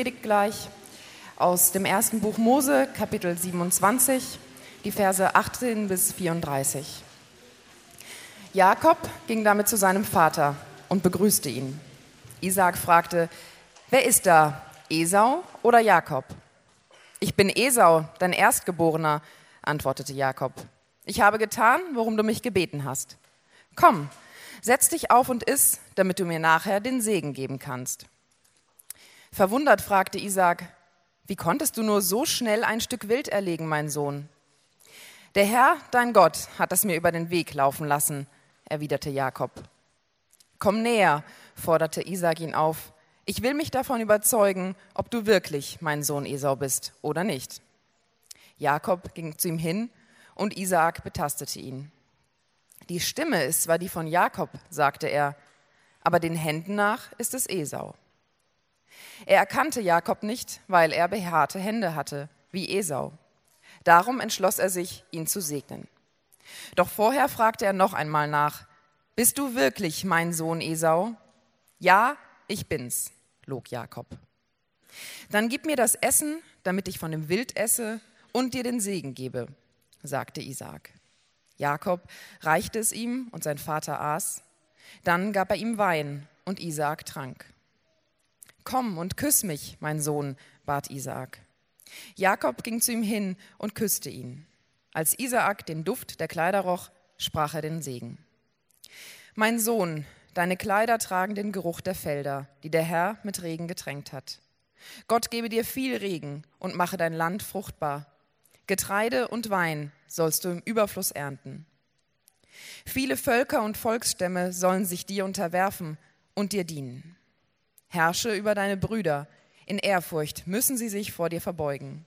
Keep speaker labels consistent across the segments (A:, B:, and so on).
A: Predigt gleich aus dem ersten Buch Mose, Kapitel 27, die Verse 18 bis 34. Jakob ging damit zu seinem Vater und begrüßte ihn. Isaac fragte, wer ist da, Esau oder Jakob? Ich bin Esau, dein Erstgeborener, antwortete Jakob. Ich habe getan, worum du mich gebeten hast. Komm, setz dich auf und iss, damit du mir nachher den Segen geben kannst. Verwundert fragte Isaac, wie konntest du nur so schnell ein Stück Wild erlegen, mein Sohn? Der Herr, dein Gott, hat es mir über den Weg laufen lassen, erwiderte Jakob. Komm näher, forderte Isaac ihn auf. Ich will mich davon überzeugen, ob du wirklich mein Sohn Esau bist oder nicht. Jakob ging zu ihm hin und Isaac betastete ihn. Die Stimme ist zwar die von Jakob, sagte er, aber den Händen nach ist es Esau. Er erkannte Jakob nicht, weil er behaarte Hände hatte, wie Esau. Darum entschloss er sich, ihn zu segnen. Doch vorher fragte er noch einmal nach, Bist du wirklich mein Sohn Esau? Ja, ich bin's, log Jakob. Dann gib mir das Essen, damit ich von dem Wild esse und dir den Segen gebe, sagte Isaak. Jakob reichte es ihm und sein Vater aß. Dann gab er ihm Wein und Isaak trank. Komm und küss mich, mein Sohn, bat Isaak. Jakob ging zu ihm hin und küsste ihn. Als Isaak den Duft der Kleider roch, sprach er den Segen. Mein Sohn, deine Kleider tragen den Geruch der Felder, die der Herr mit Regen getränkt hat. Gott gebe dir viel Regen und mache dein Land fruchtbar. Getreide und Wein sollst du im Überfluss ernten. Viele Völker und Volksstämme sollen sich dir unterwerfen und dir dienen. Herrsche über deine Brüder, in Ehrfurcht müssen sie sich vor dir verbeugen.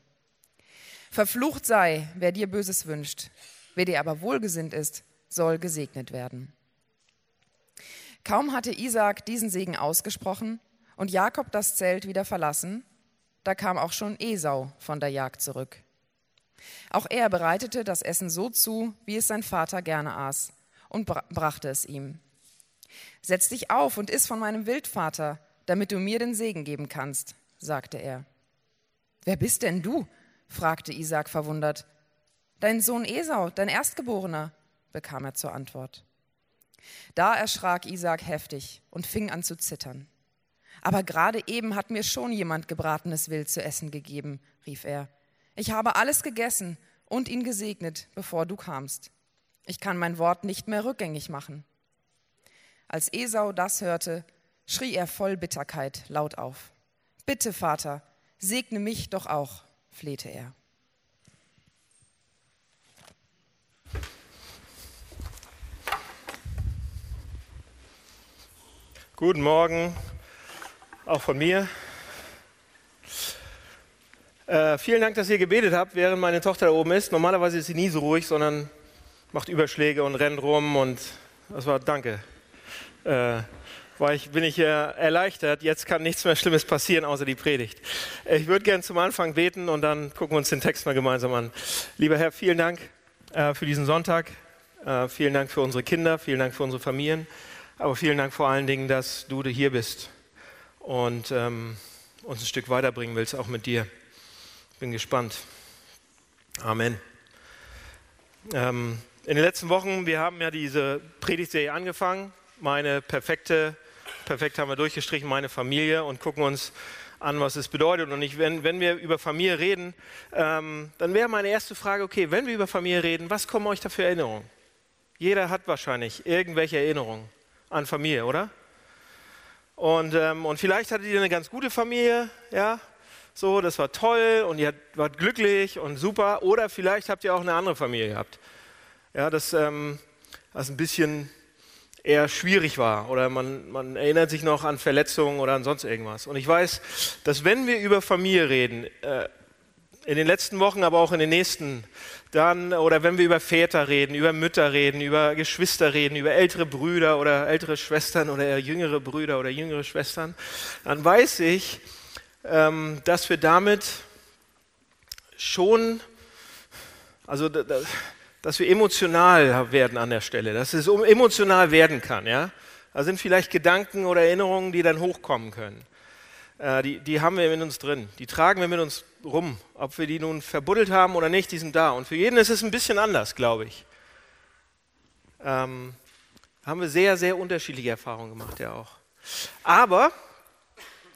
A: Verflucht sei, wer dir Böses wünscht, wer dir aber wohlgesinnt ist, soll gesegnet werden. Kaum hatte Isaak diesen Segen ausgesprochen und Jakob das Zelt wieder verlassen, da kam auch schon Esau von der Jagd zurück. Auch er bereitete das Essen so zu, wie es sein Vater gerne aß, und brachte es ihm. Setz dich auf und iss von meinem Wildvater, damit du mir den Segen geben kannst, sagte er. Wer bist denn du? fragte Isaac verwundert. Dein Sohn Esau, dein Erstgeborener, bekam er zur Antwort. Da erschrak Isaac heftig und fing an zu zittern. Aber gerade eben hat mir schon jemand gebratenes Wild zu essen gegeben, rief er. Ich habe alles gegessen und ihn gesegnet, bevor du kamst. Ich kann mein Wort nicht mehr rückgängig machen. Als Esau das hörte, schrie er voll Bitterkeit laut auf. Bitte, Vater, segne mich doch auch, flehte er.
B: Guten Morgen, auch von mir. Äh, vielen Dank, dass ihr gebetet habt, während meine Tochter da oben ist. Normalerweise ist sie nie so ruhig, sondern macht Überschläge und rennt rum und das war Danke. Äh, war ich, bin ich äh, erleichtert. Jetzt kann nichts mehr Schlimmes passieren, außer die Predigt. Ich würde gerne zum Anfang beten und dann gucken wir uns den Text mal gemeinsam an. Lieber Herr, vielen Dank äh, für diesen Sonntag. Äh, vielen Dank für unsere Kinder, vielen Dank für unsere Familien. Aber vielen Dank vor allen Dingen, dass du hier bist und ähm, uns ein Stück weiterbringen willst, auch mit dir. Bin gespannt. Amen. Ähm, in den letzten Wochen, wir haben ja diese Predigtserie angefangen, meine perfekte perfekt haben wir durchgestrichen, meine Familie und gucken uns an, was es bedeutet. Und ich, wenn, wenn wir über Familie reden, ähm, dann wäre meine erste Frage, okay, wenn wir über Familie reden, was kommen euch da für Erinnerungen? Jeder hat wahrscheinlich irgendwelche Erinnerungen an Familie, oder? Und, ähm, und vielleicht hattet ihr eine ganz gute Familie, ja, so, das war toll und ihr wart glücklich und super. Oder vielleicht habt ihr auch eine andere Familie gehabt. Ja, das, ähm, das ist ein bisschen eher schwierig war oder man, man erinnert sich noch an Verletzungen oder an sonst irgendwas. Und ich weiß, dass wenn wir über Familie reden, äh, in den letzten Wochen, aber auch in den nächsten, dann, oder wenn wir über Väter reden, über Mütter reden, über Geschwister reden, über ältere Brüder oder ältere Schwestern oder jüngere Brüder oder jüngere Schwestern, dann weiß ich, ähm, dass wir damit schon, also dass wir emotional werden an der Stelle, dass es emotional werden kann. Ja? Da sind vielleicht Gedanken oder Erinnerungen, die dann hochkommen können. Äh, die, die haben wir mit uns drin. Die tragen wir mit uns rum. Ob wir die nun verbuddelt haben oder nicht, die sind da. Und für jeden ist es ein bisschen anders, glaube ich. Ähm, haben wir sehr, sehr unterschiedliche Erfahrungen gemacht, ja auch. Aber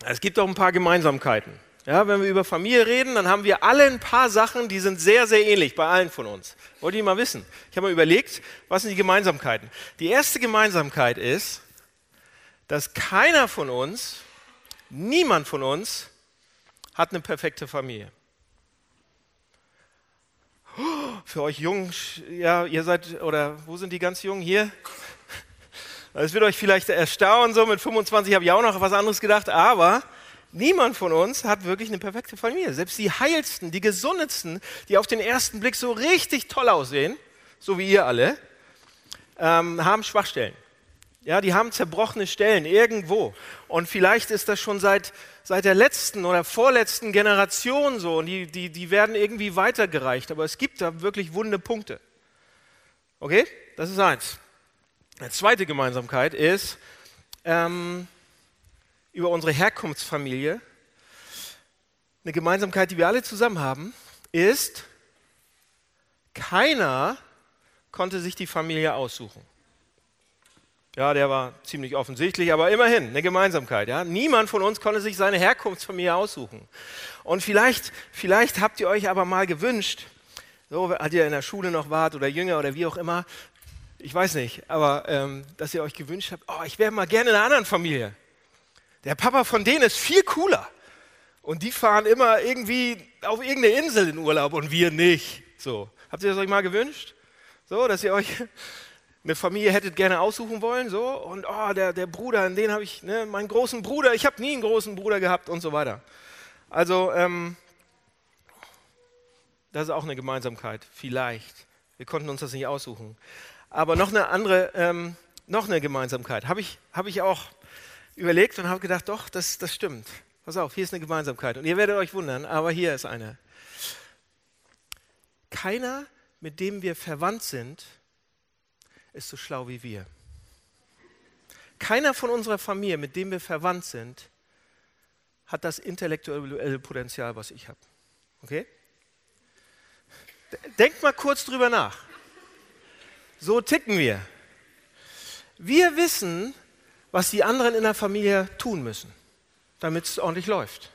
B: es gibt auch ein paar Gemeinsamkeiten. Ja, wenn wir über Familie reden, dann haben wir alle ein paar Sachen, die sind sehr, sehr ähnlich bei allen von uns. Wollt ihr mal wissen? Ich habe mal überlegt, was sind die Gemeinsamkeiten? Die erste Gemeinsamkeit ist, dass keiner von uns, niemand von uns hat eine perfekte Familie. Für euch Jungen, ja, ihr seid, oder wo sind die ganz Jungen hier? Es wird euch vielleicht erstaunen, so mit 25 habe ich auch noch was anderes gedacht, aber niemand von uns hat wirklich eine perfekte Familie. Selbst die heilsten, die gesundetsten, die auf den ersten Blick so richtig toll aussehen, so wie ihr alle, ähm, haben Schwachstellen. Ja, die haben zerbrochene Stellen irgendwo. Und vielleicht ist das schon seit, seit der letzten oder vorletzten Generation so. Und die, die, die werden irgendwie weitergereicht. Aber es gibt da wirklich wunde Punkte. Okay? Das ist eins. Eine zweite Gemeinsamkeit ist ähm, über unsere Herkunftsfamilie. Eine Gemeinsamkeit, die wir alle zusammen haben, ist, keiner konnte sich die Familie aussuchen. Ja, der war ziemlich offensichtlich, aber immerhin eine Gemeinsamkeit. Ja? Niemand von uns konnte sich seine Herkunftsfamilie aussuchen. Und vielleicht, vielleicht habt ihr euch aber mal gewünscht, so als ihr in der Schule noch wart oder jünger oder wie auch immer, ich weiß nicht, aber ähm, dass ihr euch gewünscht habt, oh, ich wäre mal gerne in einer anderen Familie. Der Papa von denen ist viel cooler. Und die fahren immer irgendwie auf irgendeine Insel in Urlaub und wir nicht. So. Habt ihr das euch mal gewünscht? So, dass ihr euch eine Familie hättet gerne aussuchen wollen, so, und oh, der, der Bruder, den habe ich, ne, meinen großen Bruder, ich habe nie einen großen Bruder gehabt und so weiter. Also, ähm, das ist auch eine Gemeinsamkeit, vielleicht. Wir konnten uns das nicht aussuchen. Aber noch eine andere, ähm, noch eine Gemeinsamkeit habe ich, hab ich auch überlegt und habe gedacht, doch, das, das stimmt. Pass auf, hier ist eine Gemeinsamkeit. Und ihr werdet euch wundern, aber hier ist eine. Keiner, mit dem wir verwandt sind, ist so schlau wie wir. Keiner von unserer Familie, mit dem wir verwandt sind, hat das intellektuelle Potenzial, was ich habe. Okay? Denkt mal kurz drüber nach. So ticken wir. Wir wissen, was die anderen in der Familie tun müssen, damit es ordentlich läuft.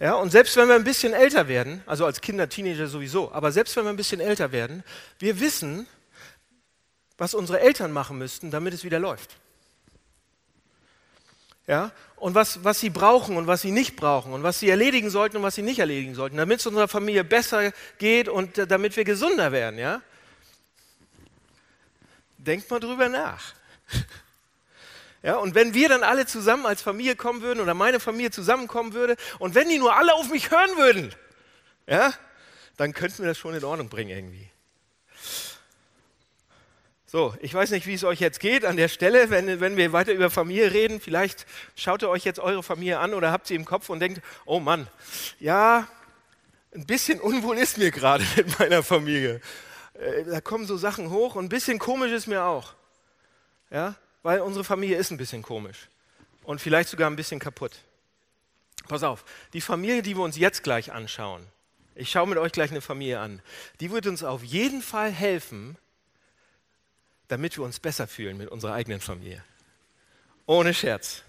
B: Ja, und selbst wenn wir ein bisschen älter werden, also als Kinder, Teenager sowieso, aber selbst wenn wir ein bisschen älter werden, wir wissen, was unsere Eltern machen müssten, damit es wieder läuft. Ja, und was, was sie brauchen und was sie nicht brauchen und was sie erledigen sollten und was sie nicht erledigen sollten, damit es unserer Familie besser geht und damit wir gesunder werden. Ja? Denkt mal drüber nach. Ja, und wenn wir dann alle zusammen als Familie kommen würden oder meine Familie zusammenkommen würde und wenn die nur alle auf mich hören würden, ja, dann könnten wir das schon in Ordnung bringen irgendwie. So, ich weiß nicht, wie es euch jetzt geht an der Stelle, wenn, wenn wir weiter über Familie reden. Vielleicht schaut ihr euch jetzt eure Familie an oder habt sie im Kopf und denkt, oh Mann, ja, ein bisschen unwohl ist mir gerade mit meiner Familie. Äh, da kommen so Sachen hoch und ein bisschen komisch ist mir auch. Ja, weil unsere Familie ist ein bisschen komisch und vielleicht sogar ein bisschen kaputt. Pass auf, die Familie, die wir uns jetzt gleich anschauen, ich schaue mit euch gleich eine Familie an, die wird uns auf jeden Fall helfen, damit wir uns besser fühlen mit unserer eigenen Familie. Ohne Scherz.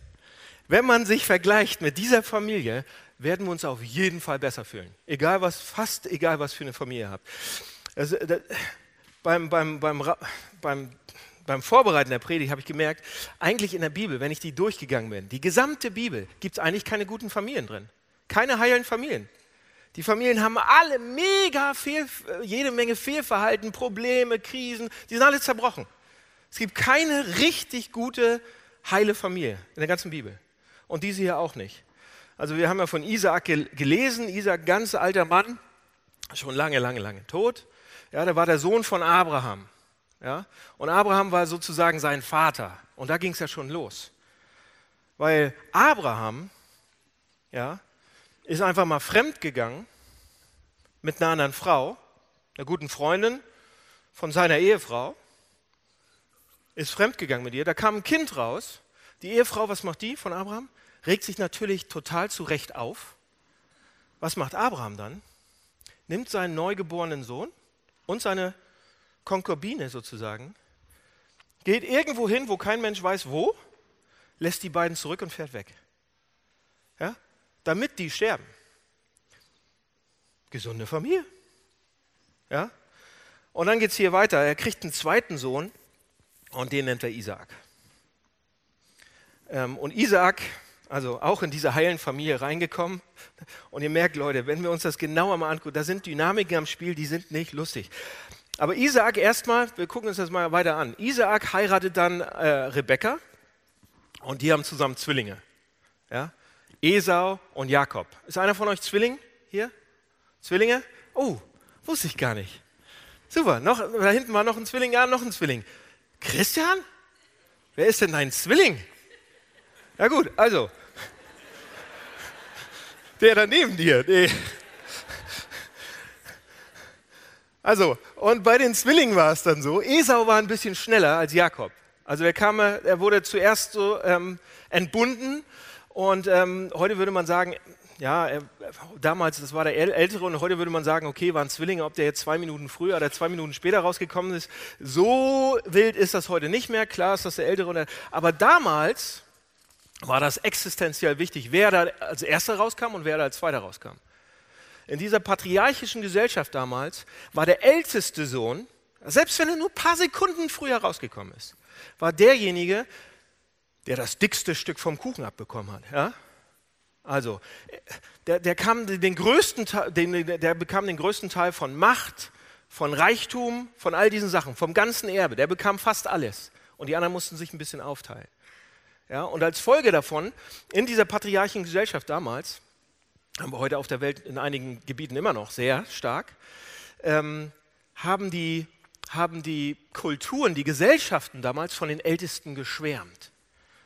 B: Wenn man sich vergleicht mit dieser Familie, werden wir uns auf jeden Fall besser fühlen. Egal was, fast egal was für eine Familie ihr habt. Also, da, beim, beim, beim, beim, beim Vorbereiten der Predigt habe ich gemerkt, eigentlich in der Bibel, wenn ich die durchgegangen bin, die gesamte Bibel, gibt es eigentlich keine guten Familien drin. Keine heilen Familien. Die Familien haben alle mega Fehl, jede Menge Fehlverhalten, Probleme, Krisen, die sind alle zerbrochen. Es gibt keine richtig gute, heile Familie in der ganzen Bibel. Und diese hier auch nicht. Also wir haben ja von Isaak gelesen, Isaak, ganz alter Mann, schon lange, lange, lange tot. Ja, der war der Sohn von Abraham. Ja? Und Abraham war sozusagen sein Vater. Und da ging es ja schon los. Weil Abraham ja, ist einfach mal fremd gegangen mit einer anderen Frau, einer guten Freundin von seiner Ehefrau, ist fremd gegangen mit ihr. Da kam ein Kind raus. Die Ehefrau, was macht die von Abraham? regt sich natürlich total zu Recht auf. Was macht Abraham dann? Nimmt seinen neugeborenen Sohn und seine Konkubine sozusagen, geht irgendwo hin, wo kein Mensch weiß wo, lässt die beiden zurück und fährt weg. Ja? Damit die sterben. Gesunde Familie. Ja? Und dann geht es hier weiter. Er kriegt einen zweiten Sohn und den nennt er Isaak. Ähm, und Isaak, also auch in diese heilen Familie reingekommen. Und ihr merkt, Leute, wenn wir uns das genauer mal angucken, da sind Dynamiken am Spiel, die sind nicht lustig. Aber Isaak erstmal, wir gucken uns das mal weiter an. Isaak heiratet dann äh, Rebekka und die haben zusammen Zwillinge. Ja? Esau und Jakob. Ist einer von euch Zwilling hier? Zwillinge? Oh, wusste ich gar nicht. Super, noch, da hinten war noch ein Zwilling, ja, noch ein Zwilling. Christian? Wer ist denn dein Zwilling? Ja gut, also. Der da neben dir. Nee. Also, und bei den Zwillingen war es dann so, Esau war ein bisschen schneller als Jakob. Also er kam, er wurde zuerst so ähm, entbunden und ähm, heute würde man sagen, ja, er, damals, das war der Ältere und heute würde man sagen, okay, waren Zwillinge, ob der jetzt zwei Minuten früher oder zwei Minuten später rausgekommen ist. So wild ist das heute nicht mehr, klar ist das der Ältere. Der, aber damals war das existenziell wichtig, wer da als Erster rauskam und wer da als Zweiter rauskam in dieser patriarchischen Gesellschaft damals war der älteste Sohn, selbst wenn er nur ein paar Sekunden früher rausgekommen ist, war derjenige, der das dickste Stück vom Kuchen abbekommen hat. Ja? Also, der, der, kam den größten, den, der bekam den größten Teil von Macht, von Reichtum, von all diesen Sachen, vom ganzen Erbe. Der bekam fast alles. Und die anderen mussten sich ein bisschen aufteilen. Ja, und als Folge davon, in dieser patriarchischen Gesellschaft damals, haben wir heute auf der Welt in einigen Gebieten immer noch sehr stark, ähm, haben, die, haben die Kulturen, die Gesellschaften damals von den Ältesten geschwärmt.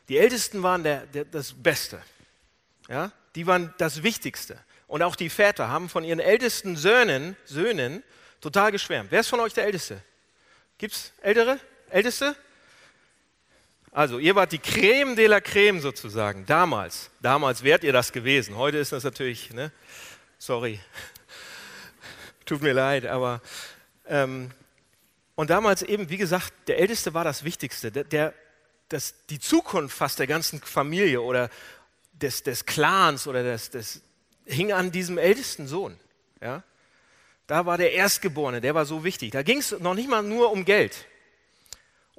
B: Die Ältesten waren der, der, das Beste. Ja? Die waren das Wichtigste. Und auch die Väter haben von ihren ältesten Söhnen, Söhnen total geschwärmt. Wer ist von euch der Älteste? Gibt es Ältere? Älteste? Also, ihr wart die Creme de la Creme sozusagen, damals. Damals wärt ihr das gewesen. Heute ist das natürlich, ne? sorry, tut mir leid, aber. Ähm, und damals eben, wie gesagt, der Älteste war das Wichtigste. Der, der, das, die Zukunft fast der ganzen Familie oder des, des Clans oder des, des, hing an diesem ältesten Sohn. Ja? Da war der Erstgeborene, der war so wichtig. Da ging es noch nicht mal nur um Geld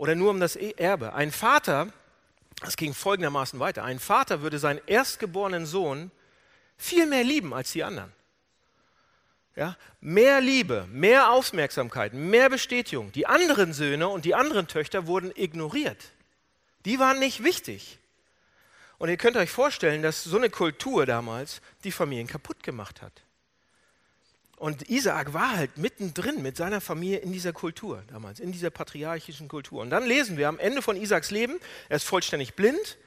B: oder nur um das e- Erbe. Ein Vater, das ging folgendermaßen weiter, ein Vater würde seinen erstgeborenen Sohn viel mehr lieben als die anderen. Ja, mehr Liebe, mehr Aufmerksamkeit, mehr Bestätigung. Die anderen Söhne und die anderen Töchter wurden ignoriert. Die waren nicht wichtig. Und ihr könnt euch vorstellen, dass so eine Kultur damals die Familien kaputt gemacht hat. Und Isaak war halt mittendrin mit seiner Familie in dieser Kultur damals, in dieser patriarchischen Kultur. Und dann lesen wir am Ende von Isaaks Leben, er ist vollständig blind,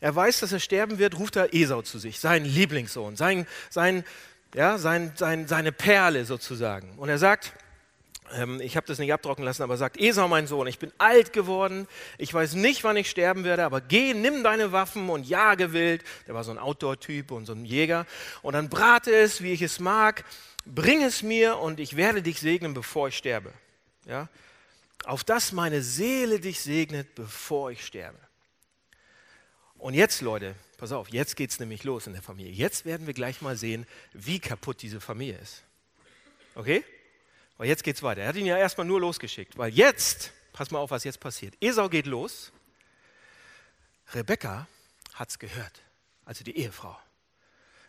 B: er weiß, dass er sterben wird, ruft er Esau zu sich, seinen Lieblingssohn, sein, sein, ja, sein, sein, seine Perle sozusagen. Und er sagt, ähm, ich habe das nicht abtrocknen lassen, aber sagt, Esau, mein Sohn, ich bin alt geworden, ich weiß nicht, wann ich sterben werde, aber geh, nimm deine Waffen und jage wild. Der war so ein Outdoor-Typ und so ein Jäger. Und dann brate es, wie ich es mag bring es mir und ich werde dich segnen, bevor ich sterbe. Ja? Auf dass meine Seele dich segnet, bevor ich sterbe. Und jetzt, Leute, pass auf, jetzt geht es nämlich los in der Familie. Jetzt werden wir gleich mal sehen, wie kaputt diese Familie ist. Okay? Aber jetzt geht es weiter. Er hat ihn ja erstmal nur losgeschickt, weil jetzt, pass mal auf, was jetzt passiert. Esau geht los. Rebekka hat es gehört, also die Ehefrau.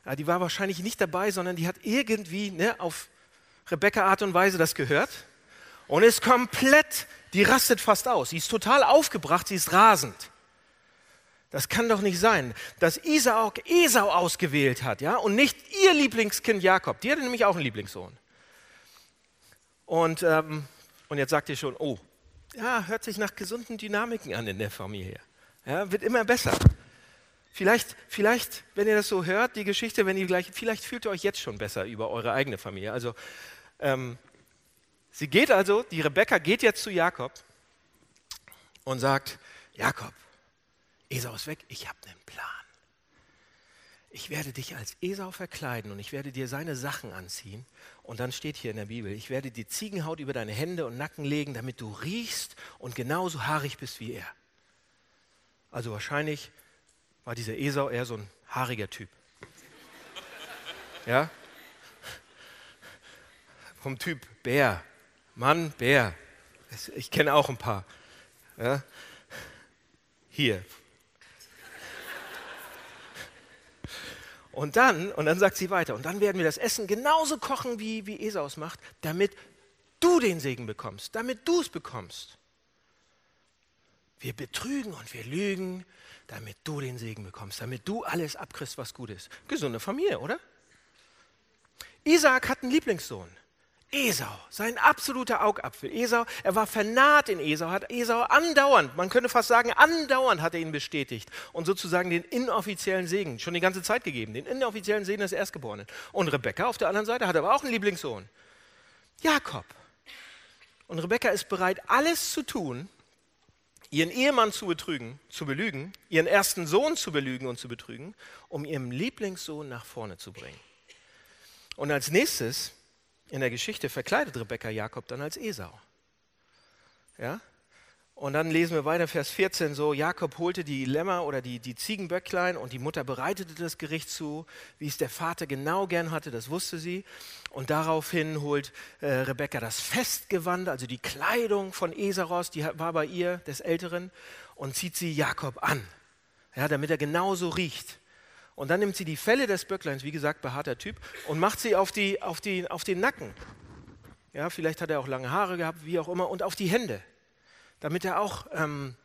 B: Ja, die war wahrscheinlich nicht dabei, sondern die hat irgendwie ne, auf Rebecca Art und Weise das gehört und ist komplett, die rastet fast aus. Sie ist total aufgebracht, sie ist rasend. Das kann doch nicht sein, dass Isaak Esau ausgewählt hat, ja, und nicht ihr Lieblingskind Jakob. Die hatte nämlich auch einen Lieblingssohn. Und, ähm, und jetzt sagt ihr schon, oh, ja, hört sich nach gesunden Dynamiken an in der Familie. Ja, wird immer besser. Vielleicht, vielleicht, wenn ihr das so hört, die Geschichte, wenn ihr gleich, vielleicht fühlt ihr euch jetzt schon besser über eure eigene Familie. Also, ähm, sie geht also, die Rebecca geht jetzt zu Jakob und sagt: Jakob, Esau ist weg, ich habe einen Plan. ich werde dich als Esau verkleiden und ich werde dir seine Sachen anziehen. Und dann steht hier in der Bibel, ich werde die Ziegenhaut über deine Hände und Nacken legen, damit du riechst und genauso haarig bist wie er. Also wahrscheinlich war dieser Esau eher so ein haariger Typ. Ja? Vom Typ Bär. Mann, Bär. Ich kenne auch ein paar. Ja? Hier. Und dann, und dann sagt sie weiter, und dann werden wir das Essen genauso kochen, wie, wie Esau es macht, damit du den Segen bekommst, damit du es bekommst. Wir betrügen und wir lügen, damit du den Segen bekommst, damit du alles abkriegst, was gut ist. Gesunde Familie, oder? Isaac hat einen Lieblingssohn. Esau, sein absoluter Augapfel. Esau, er war vernarrt in Esau, hat Esau andauernd, man könnte fast sagen, andauernd hat er ihn bestätigt und sozusagen den inoffiziellen Segen schon die ganze Zeit gegeben, den inoffiziellen Segen des Erstgeborenen. Und Rebekka auf der anderen Seite hat aber auch einen Lieblingssohn, Jakob. Und Rebekka ist bereit, alles zu tun, ihren Ehemann zu betrügen, zu belügen, ihren ersten Sohn zu belügen und zu betrügen, um ihren Lieblingssohn nach vorne zu bringen. Und als nächstes in der Geschichte verkleidet Rebekka Jakob dann als Esau. Ja? Und dann lesen wir weiter, Vers 14 so, Jakob holte die Lämmer oder die, die Ziegenböcklein und die Mutter bereitete das Gericht zu, wie es der Vater genau gern hatte, das wusste sie. Und daraufhin holt äh, Rebekka das Festgewand, also die Kleidung von Esaros, die war bei ihr, des Älteren, und zieht sie Jakob an, ja, damit er genauso riecht. Und dann nimmt sie die Felle des Böckleins, wie gesagt, behaarter Typ, und macht sie auf, die, auf, die, auf den Nacken. Ja, vielleicht hat er auch lange Haare gehabt, wie auch immer, und auf die Hände, damit er auch ähm,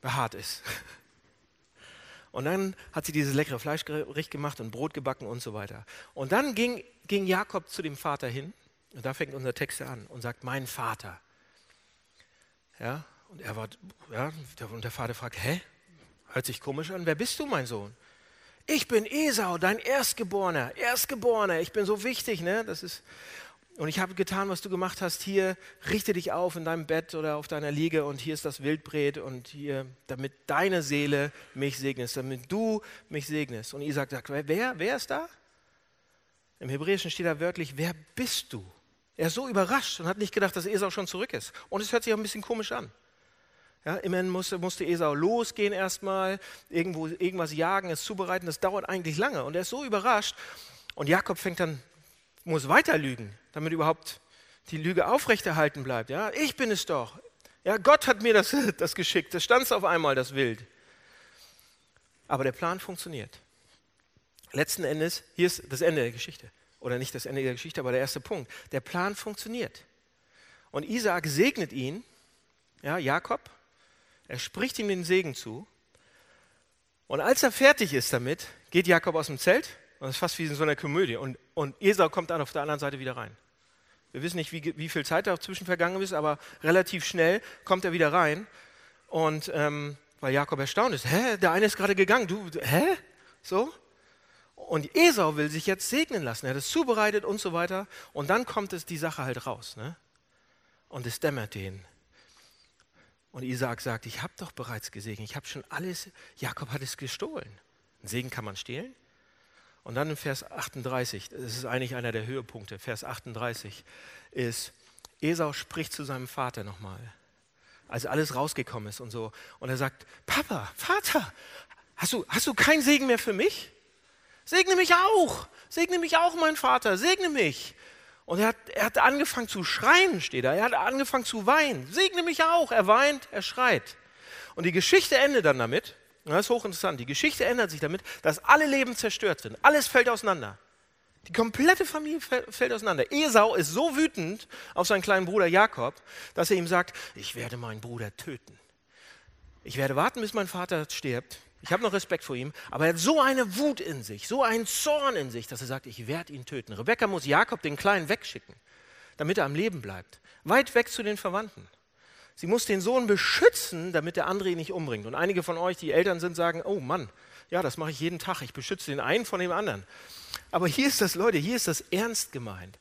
B: behaart ist. Und dann hat sie dieses leckere Fleischgericht gemacht und Brot gebacken und so weiter. Und dann ging, ging Jakob zu dem Vater hin, und da fängt unser Text an, und sagt, mein Vater. Ja, und er war, ja, und der Vater fragt, hä, Hört sich komisch an. Wer bist du, mein Sohn? Ich bin Esau, dein Erstgeborener. Erstgeborener. Ich bin so wichtig, ne? Das ist. Und ich habe getan, was du gemacht hast. Hier richte dich auf in deinem Bett oder auf deiner Liege und hier ist das Wildbret und hier, damit deine Seele mich segnest, damit du mich segnest. Und Isaac sagt, wer, wer ist da? Im Hebräischen steht da wörtlich, wer bist du? Er ist so überrascht und hat nicht gedacht, dass Esau schon zurück ist. Und es hört sich auch ein bisschen komisch an. Ja, immerhin musste, musste Esau losgehen erstmal, irgendwo irgendwas jagen, es zubereiten, das dauert eigentlich lange. Und er ist so überrascht. Und Jakob fängt dann, muss weiter lügen, damit überhaupt die Lüge aufrechterhalten bleibt. Ja, ich bin es doch. Ja, Gott hat mir das, das geschickt. Das stand auf einmal, das Wild. Aber der Plan funktioniert. Letzten Endes, hier ist das Ende der Geschichte. Oder nicht das Ende der Geschichte, aber der erste Punkt. Der Plan funktioniert. Und Isaak segnet ihn, ja, Jakob, er spricht ihm den Segen zu. Und als er fertig ist damit, geht Jakob aus dem Zelt. Und das ist fast wie in so einer Komödie. Und, und Esau kommt dann auf der anderen Seite wieder rein. Wir wissen nicht, wie, wie viel Zeit dazwischen vergangen ist, aber relativ schnell kommt er wieder rein. Und ähm, weil Jakob erstaunt ist, hä, der eine ist gerade gegangen, du, hä? So? Und Esau will sich jetzt segnen lassen. Er hat es zubereitet und so weiter. Und dann kommt es die Sache halt raus. Ne? Und es dämmert den. Und Isaak sagt, ich habe doch bereits gesegnet, ich habe schon alles, Jakob hat es gestohlen. Ein Segen kann man stehlen. Und dann in Vers 38, das ist eigentlich einer der Höhepunkte, Vers 38 ist, Esau spricht zu seinem Vater nochmal, als alles rausgekommen ist und so. Und er sagt, Papa, Vater, hast du, hast du keinen Segen mehr für mich? Segne mich auch, segne mich auch, mein Vater, segne mich. Und er hat, er hat angefangen zu schreien, steht da. Er hat angefangen zu weinen. Segne mich auch. Er weint, er schreit. Und die Geschichte endet dann damit, das ist hochinteressant, die Geschichte ändert sich damit, dass alle Leben zerstört sind. Alles fällt auseinander. Die komplette Familie fällt auseinander. Esau ist so wütend auf seinen kleinen Bruder Jakob, dass er ihm sagt, ich werde meinen Bruder töten. Ich werde warten, bis mein Vater stirbt. Ich habe noch Respekt vor ihm, aber er hat so eine Wut in sich, so einen Zorn in sich, dass er sagt, ich werde ihn töten. Rebekka muss Jakob den Kleinen wegschicken, damit er am Leben bleibt. Weit weg zu den Verwandten. Sie muss den Sohn beschützen, damit der andere ihn nicht umbringt. Und einige von euch, die Eltern sind, sagen, oh Mann, ja, das mache ich jeden Tag. Ich beschütze den einen von dem anderen. Aber hier ist das, Leute, hier ist das ernst gemeint.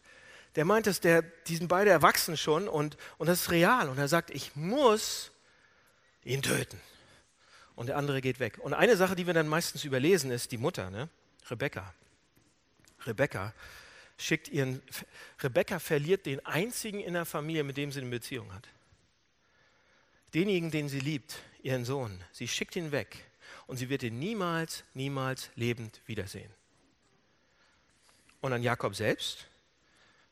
B: Der meint es, der, die sind beide erwachsen schon und, und das ist real. Und er sagt, ich muss ihn töten. und der andere geht weg. Und eine Sache, die wir dann meistens überlesen, ist die Mutter, ne? Rebecca. Rebecca schickt ihren, Rebecca verliert den einzigen in der Familie, mit dem sie eine Beziehung hat. Denjenigen, den sie liebt, ihren Sohn. Sie schickt ihn weg und sie wird ihn niemals, niemals lebend wiedersehen. Und an Jakob selbst?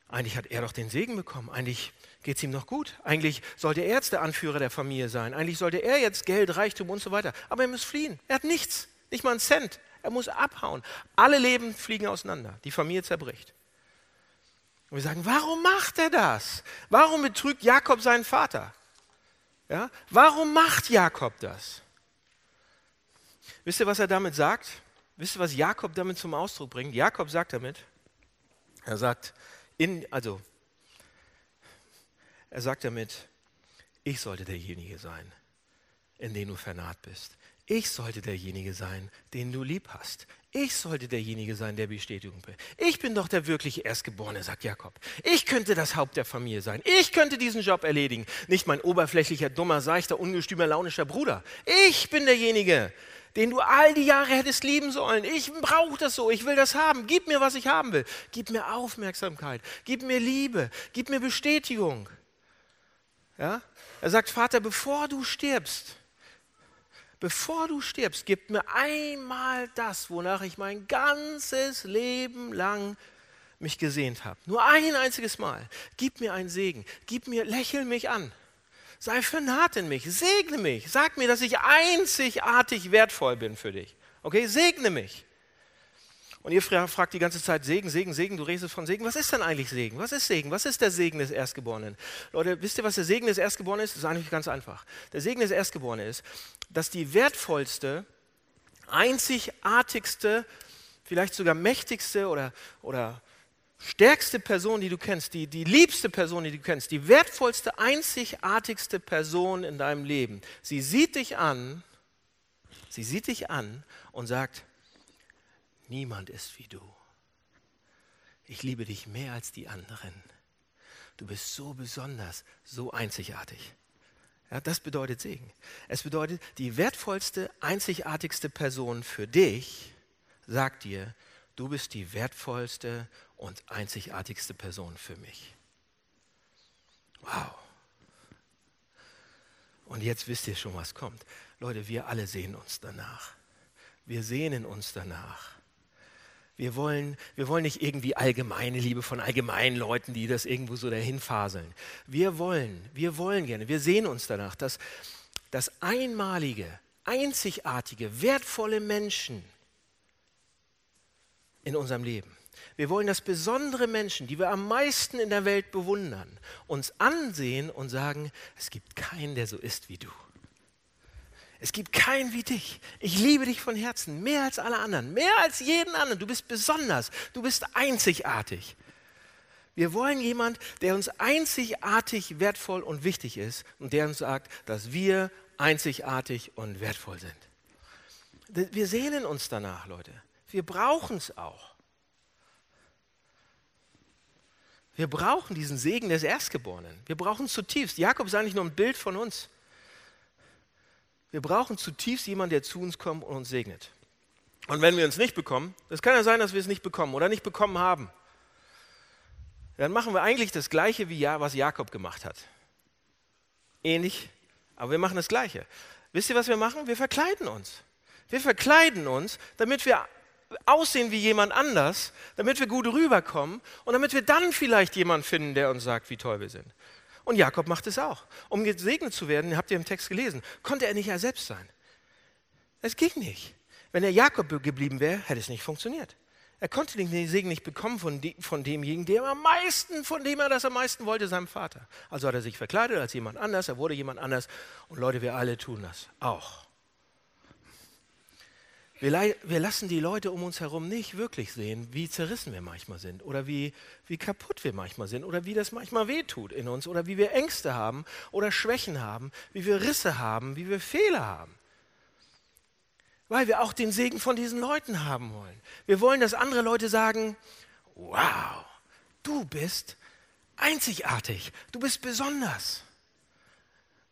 B: Eigentlich hat er doch den Segen bekommen. Eigentlich geht es ihm noch gut. Eigentlich sollte er jetzt der Anführer der Familie sein. Eigentlich sollte er jetzt Geld, Reichtum und so weiter. Aber er muss fliehen. Er hat nichts, nicht mal einen Cent. Er muss abhauen. Alle Leben fliegen auseinander. Die Familie zerbricht. Und wir sagen, warum macht er das? Warum betrügt Jakob seinen Vater? Ja? Warum macht Jakob das? Wisst ihr, was er damit sagt? Wisst ihr, was Jakob damit zum Ausdruck bringt? Jakob sagt damit, er sagt, in, also, er sagt damit, ich sollte derjenige sein, in den du vernarrt bist. Ich sollte derjenige sein, den du lieb hast. Ich sollte derjenige sein, der Bestätigung will. Ich bin doch der wirkliche Erstgeborene, sagt Jakob. Ich könnte das Haupt der Familie sein. Ich könnte diesen Job erledigen. Nicht mein oberflächlicher, dummer, seichter, ungestümer, launischer Bruder. Ich bin derjenige, den du all die Jahre hättest lieben sollen. Ich brauche das so. Ich will das haben. Gib mir, was ich haben will. Gib mir Aufmerksamkeit. Gib mir Liebe. Gib mir Bestätigung. Ja? Er sagt, Vater, bevor du stirbst, bevor du stirbst, gib mir einmal das, wonach ich mein ganzes Leben lang mich gesehnt habe. Nur ein einziges Mal. Gib mir einen Segen. Gib mir, lächel mich an. Sei vernarrt in mich. Segne mich. Sag mir, dass ich einzigartig wertvoll bin für dich. Okay, segne mich. Und ihr fragt die ganze Zeit Segen, Segen, Segen, du redest von Segen. Was ist denn eigentlich Segen? Was ist Segen? Was ist der Segen des Erstgeborenen? Leute, wisst ihr, was der Segen des Erstgeborenen ist? Das ist eigentlich ganz einfach. Der Segen des Erstgeborenen ist, dass die wertvollste, einzigartigste, vielleicht sogar mächtigste oder, oder stärkste Person, die du kennst, die, die liebste Person, die du kennst, die wertvollste, einzigartigste Person in deinem Leben, sie sieht dich an, sie sieht dich an und sagt, Niemand ist wie du. Ich liebe dich mehr als die anderen. Du bist so besonders, so einzigartig. Ja, das bedeutet Segen. Es bedeutet, die wertvollste, einzigartigste Person für dich sagt dir, du bist die wertvollste und einzigartigste Person für mich. Wow. Und jetzt wisst ihr schon, was kommt. Leute, wir alle sehen uns danach. Wir sehnen uns danach wir wollen, wir wollen nicht irgendwie allgemeine Liebe von allgemeinen Leuten, die das irgendwo so dahin faseln. Wir wollen, wir wollen gerne, wir sehen uns danach, dass das einmalige, einzigartige, wertvolle Menschen in unserem Leben. Wir wollen, dass besondere Menschen, die wir am meisten in der Welt bewundern, uns ansehen und sagen, es gibt keinen, der so ist wie du. Es gibt keinen wie dich. Ich liebe dich von Herzen, mehr als alle anderen, mehr als jeden anderen. Du bist besonders, du bist einzigartig. Wir wollen jemand, der uns einzigartig wertvoll und wichtig ist und der uns sagt, dass wir einzigartig und wertvoll sind. Wir sehnen uns danach, Leute. Wir brauchen es auch. Wir brauchen diesen Segen des Erstgeborenen. Wir brauchen es zutiefst. Jakob ist eigentlich nur ein Bild von uns. Wir brauchen zutiefst jemanden, der zu uns kommt und uns segnet. Und wenn wir uns nicht bekommen, es kann ja sein, dass wir es nicht bekommen oder nicht bekommen haben, dann machen wir eigentlich das Gleiche, wie ja, was Jakob gemacht hat. Ähnlich, aber wir machen das Gleiche. Wisst ihr, was wir machen? Wir verkleiden uns. Wir verkleiden uns, damit wir aussehen wie jemand anders, damit wir gut rüberkommen und damit wir dann vielleicht jemanden finden, der uns sagt, wie toll wir sind. Und Jakob macht es auch. Um gesegnet zu werden, habt ihr im Text gelesen, konnte er nicht er selbst sein. Es ging nicht. Wenn er Jakob geblieben wäre, hätte es nicht funktioniert. Er konnte den Segen nicht bekommen von, de, von demjenigen, dem am meisten, von dem er das am meisten wollte, seinem Vater. Also hat er sich verkleidet als jemand anders, er wurde jemand anders. Und Leute, wir alle tun das auch. Wir, wir, lassen die Leute um uns herum nicht wirklich sehen, wie zerrissen wir manchmal sind oder wie, wie kaputt wir manchmal sind oder wie das manchmal wehtut in uns oder wie wir Ängste haben oder Schwächen haben, wie wir Risse haben, wie wir Fehler haben. Weil wir auch den Segen von diesen Leuten haben wollen. Wir wollen, dass andere Leute sagen, wow, du bist einzigartig, du bist besonders.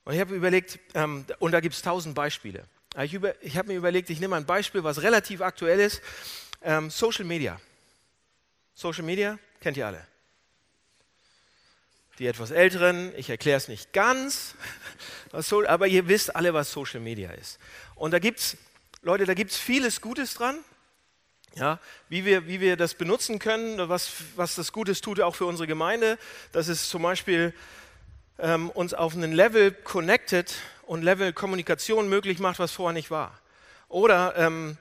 B: Und ich habe überlegt, ähm, und da gibt es tausend Beispiele. Ich, über, ich habe mir überlegt, ich nehme ein Beispiel, was relativ aktuell ist. Ähm, Social Media. Social Media kennt ihr alle. Die etwas Älteren, ich erkläre es nicht ganz, aber ihr wisst alle, was Social Media ist. Und da gibt es, Leute, da gibt es vieles Gutes dran, ja, wie, wir, wie wir das benutzen können, was, was das Gutes tut auch für unsere Gemeinde. Das ist zum Beispiel ähm, uns auf einen Level connected und Level Kommunikation möglich macht, was vorher nicht war. Oder ähm,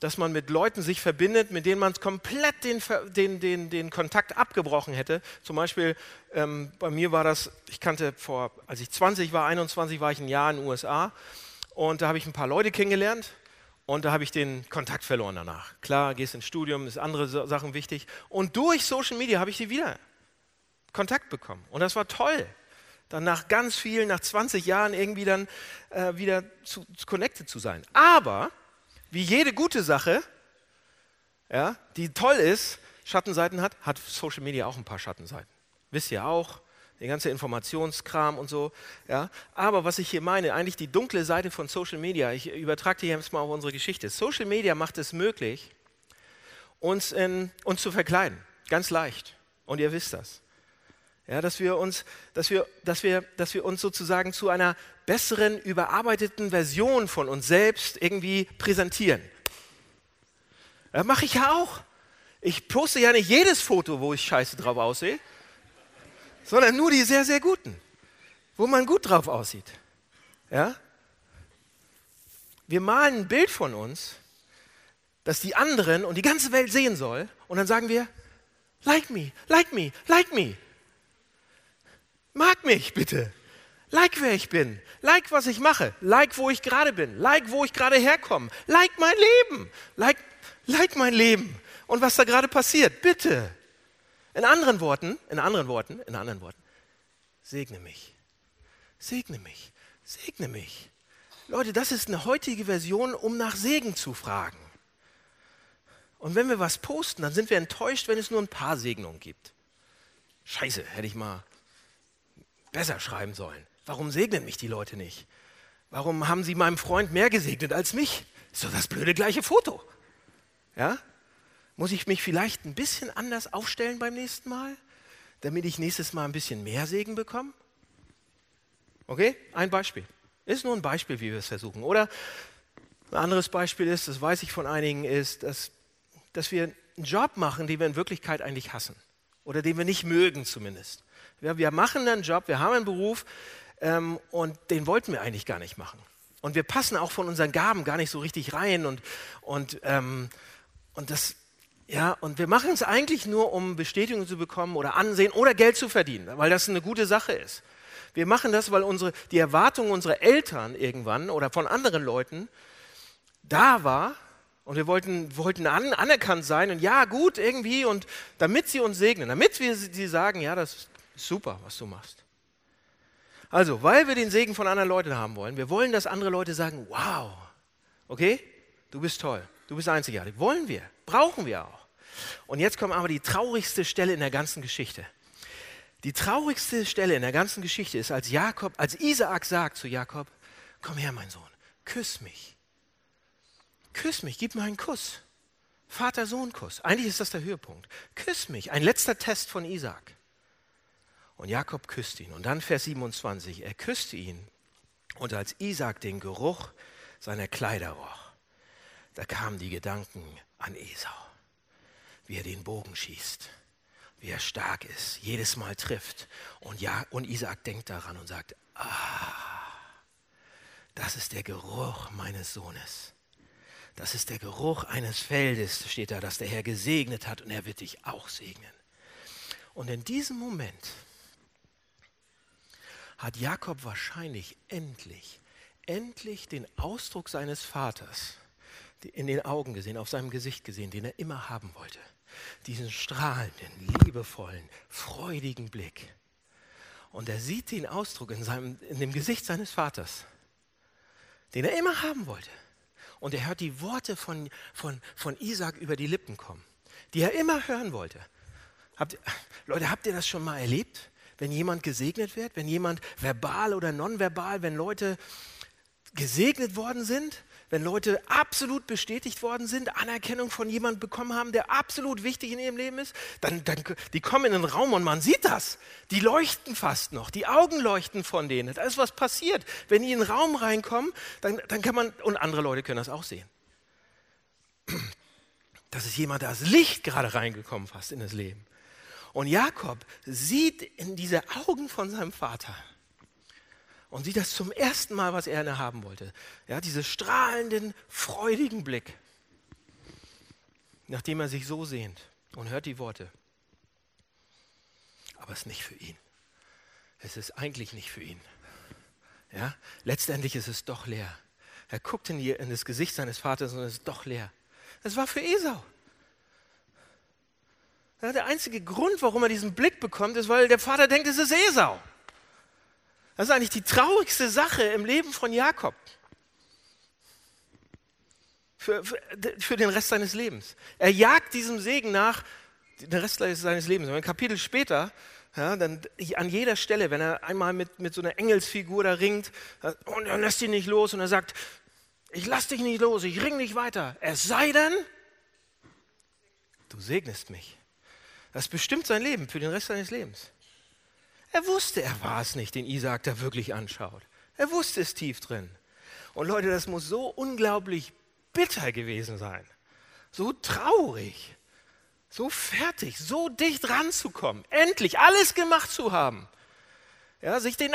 B: dass man mit Leuten sich verbindet, mit denen man komplett den, den, den, den Kontakt abgebrochen hätte. Zum Beispiel ähm, bei mir war das, ich kannte vor, als ich 20 war, 21 war ich ein Jahr in den USA und da habe ich ein paar Leute kennengelernt und da habe ich den Kontakt verloren danach. Klar, gehst ins Studium, ist andere Sachen wichtig und durch Social Media habe ich sie wieder Kontakt bekommen und das war toll dann nach ganz vielen, nach 20 Jahren irgendwie dann äh, wieder zu, connected zu sein. Aber wie jede gute Sache, ja, die toll ist, Schattenseiten hat, hat Social Media auch ein paar Schattenseiten. Wisst ihr auch, der ganze Informationskram und so. Ja. Aber was ich hier meine, eigentlich die dunkle Seite von Social Media, ich übertrage die jetzt mal auf unsere Geschichte. Social Media macht es möglich, uns, in, uns zu verkleiden. Ganz leicht. Und ihr wisst das. Ja, dass, wir uns, dass, wir, dass, wir, dass wir uns sozusagen zu einer besseren, überarbeiteten Version von uns selbst irgendwie präsentieren. Das mache ich ja auch. Ich poste ja nicht jedes Foto, wo ich scheiße drauf aussehe, sondern nur die sehr, sehr guten, wo man gut drauf aussieht. Ja? Wir malen ein Bild von uns, das die anderen und die ganze Welt sehen soll, und dann sagen wir, like me, like me, like me. Mag mich bitte. Like wer ich bin. Like was ich mache. Like wo ich gerade bin. Like wo ich gerade herkomme. Like mein Leben. Like, like mein Leben. Und was da gerade passiert. Bitte. In anderen Worten, in anderen Worten, in anderen Worten. Segne mich. Segne mich. Segne mich. Leute, das ist eine heutige Version, um nach Segen zu fragen. Und wenn wir was posten, dann sind wir enttäuscht, wenn es nur ein paar Segnungen gibt. Scheiße, hätte ich mal besser schreiben sollen. Warum segnen mich die Leute nicht? Warum haben sie meinem Freund mehr gesegnet als mich? Doch das blöde gleiche Foto. Ja? Muss ich mich vielleicht ein bisschen anders aufstellen beim nächsten Mal, damit ich nächstes Mal ein bisschen mehr Segen bekomme? Okay, ein Beispiel. Ist nur ein Beispiel, wie wir es versuchen. Oder ein anderes Beispiel ist, das weiß ich von einigen, ist, dass, dass wir einen Job machen, den wir in Wirklichkeit eigentlich hassen. Oder den wir nicht mögen zumindest. Ja, wir machen einen Job, wir haben einen Beruf ähm, und den wollten wir eigentlich gar nicht machen. Und wir passen auch von unseren Gaben gar nicht so richtig rein und, und, ähm, und das, ja, und wir machen es eigentlich nur, um Bestätigung zu bekommen oder Ansehen oder Geld zu verdienen, weil das eine gute Sache ist. Wir machen das, weil unsere, die Erwartung unserer Eltern irgendwann oder von anderen Leuten da war und wir wollten, wollten an, anerkannt sein und ja, gut, irgendwie und damit sie uns segnen, damit wir sie sagen, ja, das, Super, was du machst. Also, weil wir den Segen von anderen Leuten haben wollen, wir wollen, dass andere Leute sagen, wow, okay, du bist toll, du bist einzigartig. Wollen wir, brauchen wir auch. Und jetzt kommt aber die traurigste Stelle in der ganzen Geschichte. Die traurigste Stelle in der ganzen Geschichte ist, als Jakob, als Isaak sagt zu Jakob, komm her, mein Sohn, küss mich. Küss mich, gib mir einen Kuss. Vater-Sohn-Kuss. Eigentlich ist das der Höhepunkt. Küss mich. Ein letzter Test von Isaak. Und Jakob küsst ihn. Und dann Vers 27, er küsste ihn. Und als Isaac den Geruch seiner Kleider roch, da kamen die Gedanken an Esau, wie er den Bogen schießt, wie er stark ist, jedes Mal trifft. Und, ja, und Isaac denkt daran und sagt, ah, das ist der Geruch meines Sohnes. Das ist der Geruch eines Feldes, steht da, das der Herr gesegnet hat und er wird dich auch segnen. Und in diesem Moment hat Jakob wahrscheinlich endlich, endlich den Ausdruck seines Vaters in den Augen gesehen, auf seinem Gesicht gesehen, den er immer haben wollte. Diesen strahlenden, liebevollen, freudigen Blick. Und er sieht den Ausdruck in, seinem, in dem Gesicht seines Vaters, den er immer haben wollte. Und er hört die Worte von, von, von Isaac über die Lippen kommen, die er immer hören wollte. Habt, Leute, habt ihr das schon mal erlebt? Wenn jemand gesegnet wird, wenn jemand verbal oder nonverbal, wenn Leute gesegnet worden sind, wenn Leute absolut bestätigt worden sind, Anerkennung von jemandem bekommen haben, der absolut wichtig in ihrem Leben ist, dann, dann die kommen in den Raum und man sieht das. Die leuchten fast noch, die Augen leuchten von denen. Da ist was passiert. Wenn die in den Raum reinkommen, dann, dann kann man, und andere Leute können das auch sehen. Das ist jemand, da ist Licht gerade reingekommen fast in das Leben. Und Jakob sieht in diese Augen von seinem Vater, und sieht das zum ersten Mal, was er haben wollte. Ja, diese strahlenden, freudigen Blick, nachdem er sich so sehnt und hört die Worte. Aber es ist nicht für ihn. Es ist eigentlich nicht für ihn. Ja, letztendlich ist es doch leer. Er guckt in, die, in das Gesicht seines Vaters und es ist doch leer. Es war für Esau. Der einzige Grund, warum er diesen Blick bekommt, ist, weil der Vater denkt, es ist Esau. Das ist eigentlich die traurigste Sache im Leben von Jakob. Für, für, für, den Rest seines Lebens. Er jagt diesem Segen nach den Rest seines Lebens. Ein Kapitel später, ja, dann an jeder Stelle, wenn er einmal mit, mit so einer Engelsfigur da ringt und er lässt ihn nicht los und er sagt, ich lass dich nicht los, ich ring nicht weiter. Es sei denn, du segnest mich. Das bestimmt sein Leben für den Rest seines Lebens. Er wusste, er war es nicht, den Isaac da wirklich anschaut. Er wusste es tief drin. Und Leute, das muss so unglaublich bitter gewesen sein. So traurig. So fertig, so dicht ranzukommen. Endlich alles gemacht zu haben. Ja, sich, den,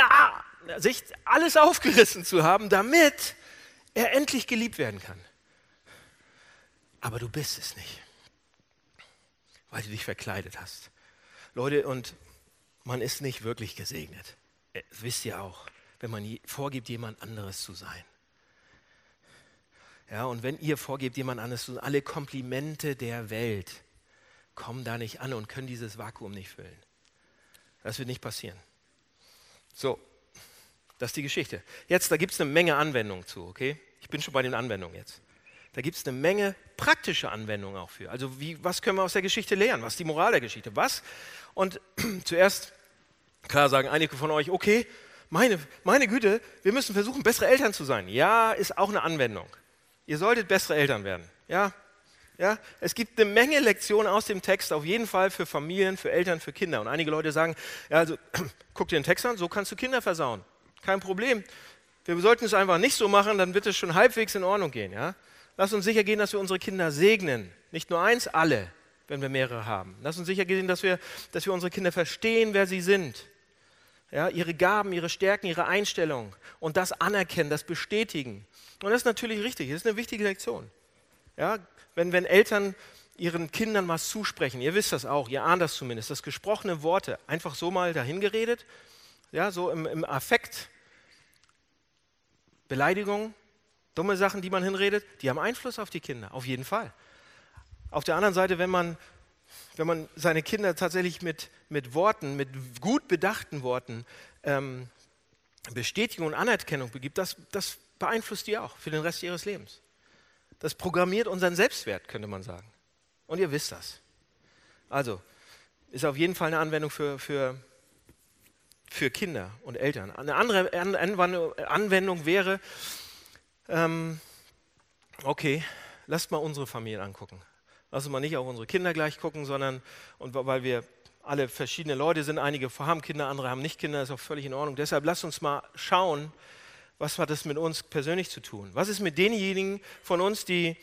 B: sich alles aufgerissen zu haben, damit er endlich geliebt werden kann. Aber du bist es nicht, weil du dich verkleidet hast. Leute, und man ist nicht wirklich gesegnet. Das äh, wisst ihr auch, wenn man vorgibt, jemand anderes zu sein. Ja, und wenn ihr vorgebt, jemand anderes zu sein, alle Komplimente der Welt kommen da nicht an und können dieses Vakuum nicht füllen. Das wird nicht passieren. So, das ist die Geschichte. Jetzt, da gibt es eine Menge Anwendungen zu, okay? Ich bin schon bei den Anwendungen jetzt. Da gibt es eine Menge praktische Anwendungen auch für. Also, wie, was können wir aus der Geschichte lernen? Was ist die Moral der Geschichte? Was? Und zuerst Klar sagen einige von euch, okay, meine, meine Güte, wir müssen versuchen, bessere Eltern zu sein. Ja, ist auch eine Anwendung. Ihr solltet bessere Eltern werden. Ja, ja, es gibt eine Menge Lektionen aus dem Text, auf jeden Fall für Familien, für Eltern, für Kinder. Und einige Leute sagen, ja, also guck dir den Text an, so kannst du Kinder versauen. Kein Problem. Wir sollten es einfach nicht so machen, dann wird es schon halbwegs in Ordnung gehen. Ja? Lass uns sicher gehen, dass wir unsere Kinder segnen. Nicht nur eins, alle, wenn wir mehrere haben. Lass uns sicher gehen, dass wir, dass wir unsere Kinder verstehen, wer sie sind ja, ihre Gaben, ihre Stärken, ihre Einstellung und das anerkennen, das bestätigen. Und das ist natürlich richtig, das ist eine wichtige Lektion. Ja, wenn, wenn Eltern ihren Kindern was zusprechen, ihr wisst das auch, ihr ahnt das zumindest, das gesprochene Worte, einfach so mal dahingeredet, ja, so im, im Affekt, Beleidigung, dumme Sachen, die man hinredet, die haben Einfluss auf die Kinder, auf jeden Fall. Auf der anderen Seite, wenn man wenn man seine Kinder tatsächlich mit, mit Worten, mit gut bedachten Worten ähm, Bestätigung und Anerkennung begibt, das, das beeinflusst die auch für den Rest ihres Lebens. Das programmiert unseren Selbstwert, könnte man sagen. Und ihr wisst das. Also, ist auf jeden Fall eine Anwendung für, für, für Kinder und Eltern. Eine andere Anwendung wäre, ähm, okay, lasst mal unsere Familie angucken. Lass uns mal nicht auf unsere Kinder gleich gucken, sondern, und weil wir alle verschiedene Leute sind, einige haben Kinder, andere haben nicht Kinder, ist auch völlig in Ordnung. Deshalb lass uns mal schauen, was hat das mit uns persönlich zu tun? Was ist mit denjenigen von uns, die,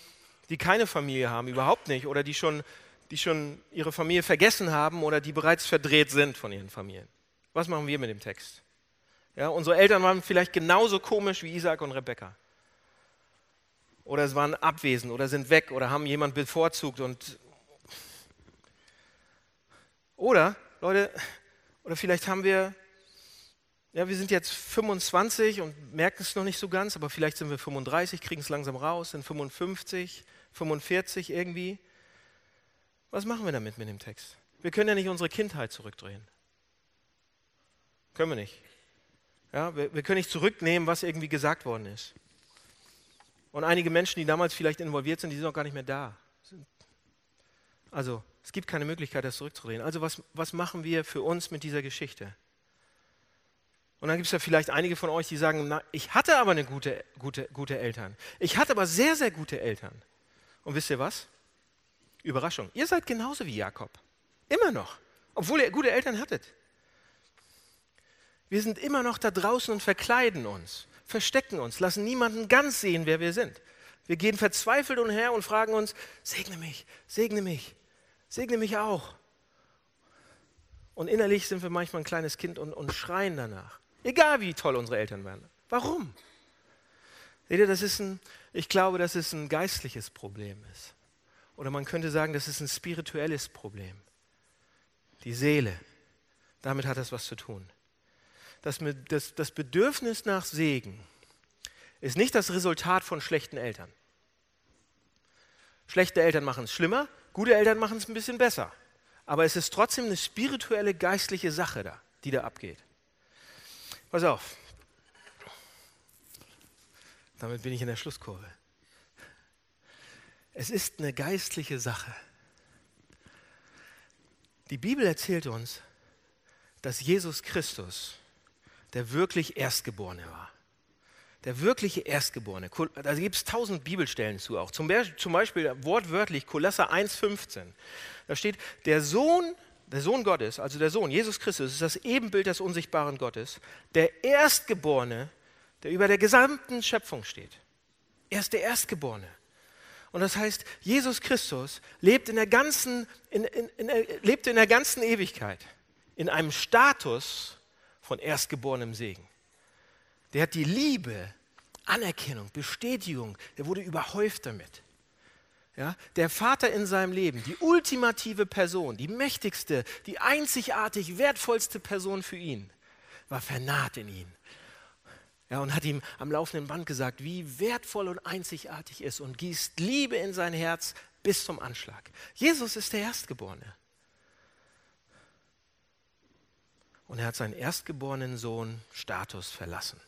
B: die keine Familie haben, überhaupt nicht, oder die schon, die schon ihre Familie vergessen haben oder die bereits verdreht sind von ihren Familien? Was machen wir mit dem Text? Ja, unsere Eltern waren vielleicht genauso komisch wie Isaac und Rebekka oder es waren abwesend oder sind weg oder haben jemand bevorzugt und oder Leute, oder vielleicht haben wir ja, wir sind jetzt 25 und merken es noch nicht so ganz, aber vielleicht sind wir 35, kriegen es langsam raus, sind 55, 45 irgendwie. Was machen wir damit mit dem Text? Wir können ja nicht unsere Kindheit zurückdrehen. Können wir nicht. Ja, wir, wir können nicht zurücknehmen, was irgendwie gesagt worden ist. Und einige Menschen, die damals vielleicht involviert sind, die sind auch gar nicht mehr da. Also, es gibt keine Möglichkeit, das zurückzudrehen. Also, was, was machen wir für uns mit dieser Geschichte? Und dann gibt es ja vielleicht einige von euch, die sagen, na, ich hatte aber eine gute, gute, gute Eltern. Ich hatte aber sehr, sehr gute Eltern. Und wisst ihr was? Überraschung. Ihr seid genauso wie Jakob. Immer noch. Obwohl ihr gute Eltern hattet. Wir sind immer noch da draußen und verkleiden uns, verstecken uns, lassen niemanden ganz sehen, wer wir sind. Wir gehen verzweifelt umher und fragen uns, segne mich, segne mich, segne mich auch. Und innerlich sind wir manchmal ein kleines Kind und, und schreien danach. Egal wie toll unsere Eltern werden. Warum? Seht ihr, das ist ein, ich glaube, dass es ein geistliches Problem ist. Oder man könnte sagen, das ist ein spirituelles Problem. Die Seele, damit hat das was zu tun. Das, das, das Bedürfnis nach Segen ist nicht das Resultat von schlechten Eltern. Schlechte Eltern machen es schlimmer, gute Eltern machen es ein bisschen besser. Aber es ist trotzdem eine spirituelle, geistliche Sache da, die da abgeht. Pass auf. Damit bin ich in der Schlusskurve. Es ist eine geistliche Sache. Die Bibel erzählt uns, dass Jesus Christus der wirklich Erstgeborene war. Der wirkliche Erstgeborene. Da gibt es tausend Bibelstellen zu auch. Zum Beispiel wortwörtlich Kolosser 1,15. Da steht, der Sohn, der Sohn Gottes, also der Sohn, Jesus Christus, ist das Ebenbild des unsichtbaren Gottes, der Erstgeborene, der über der gesamten Schöpfung steht. Er ist der Erstgeborene. Und das heißt, Jesus Christus lebt in der ganzen, in, in, in, lebte in der ganzen Ewigkeit in einem Status von erstgeborenem Segen. Der hat die Liebe, Anerkennung, Bestätigung, der wurde überhäuft damit. Ja, der Vater in seinem Leben, die ultimative Person, die mächtigste, die einzigartig wertvollste Person für ihn, war vernaht in ihn ja, und hat ihm am laufenden Band gesagt, wie wertvoll und einzigartig ist und gießt Liebe in sein Herz bis zum Anschlag. Jesus ist der Erstgeborene. Und er hat seinen erstgeborenen Sohn Status verlassen.